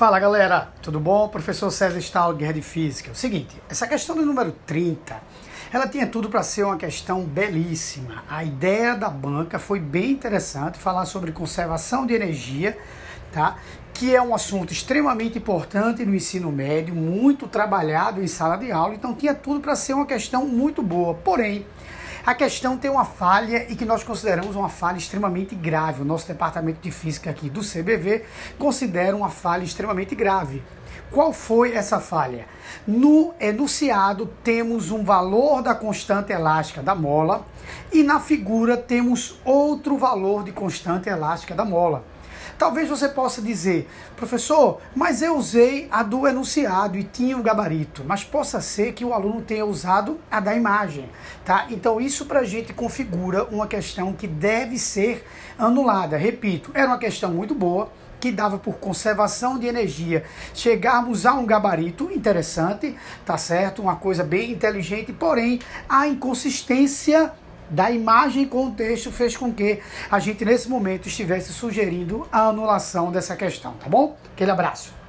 Fala galera, tudo bom? Professor César Stahl, Guerra de Física. É o seguinte, essa questão do número 30, ela tinha tudo para ser uma questão belíssima. A ideia da banca foi bem interessante, falar sobre conservação de energia, tá? que é um assunto extremamente importante no ensino médio, muito trabalhado em sala de aula, então tinha tudo para ser uma questão muito boa. Porém, a questão tem uma falha e que nós consideramos uma falha extremamente grave. O nosso departamento de física aqui do CBV considera uma falha extremamente grave. Qual foi essa falha? No enunciado temos um valor da constante elástica da mola e na figura temos outro valor de constante elástica da mola. Talvez você possa dizer, professor, mas eu usei a do enunciado e tinha o gabarito, mas possa ser que o aluno tenha usado a da imagem, tá? Então isso para a gente configura uma questão que deve ser anulada. Repito, era uma questão muito boa, que dava por conservação de energia chegarmos a um gabarito interessante, tá certo? Uma coisa bem inteligente, porém a inconsistência da imagem com o texto fez com que a gente nesse momento estivesse sugerindo a anulação dessa questão, tá bom? Aquele abraço.